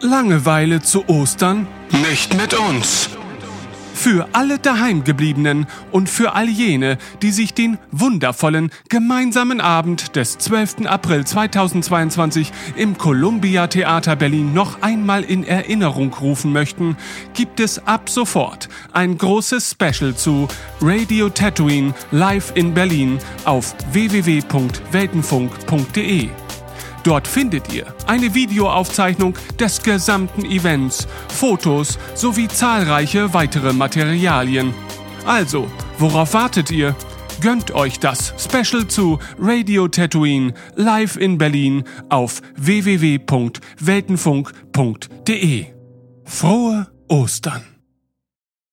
Langeweile zu Ostern? Nicht mit uns. Für alle Daheimgebliebenen und für all jene, die sich den wundervollen gemeinsamen Abend des 12. April 2022 im Columbia Theater Berlin noch einmal in Erinnerung rufen möchten, gibt es ab sofort ein großes Special zu Radio Tatooine live in Berlin auf www.weltenfunk.de. Dort findet ihr eine Videoaufzeichnung des gesamten Events, Fotos sowie zahlreiche weitere Materialien. Also, worauf wartet ihr? Gönnt euch das Special zu Radio Tatooine live in Berlin auf www.weltenfunk.de. Frohe Ostern!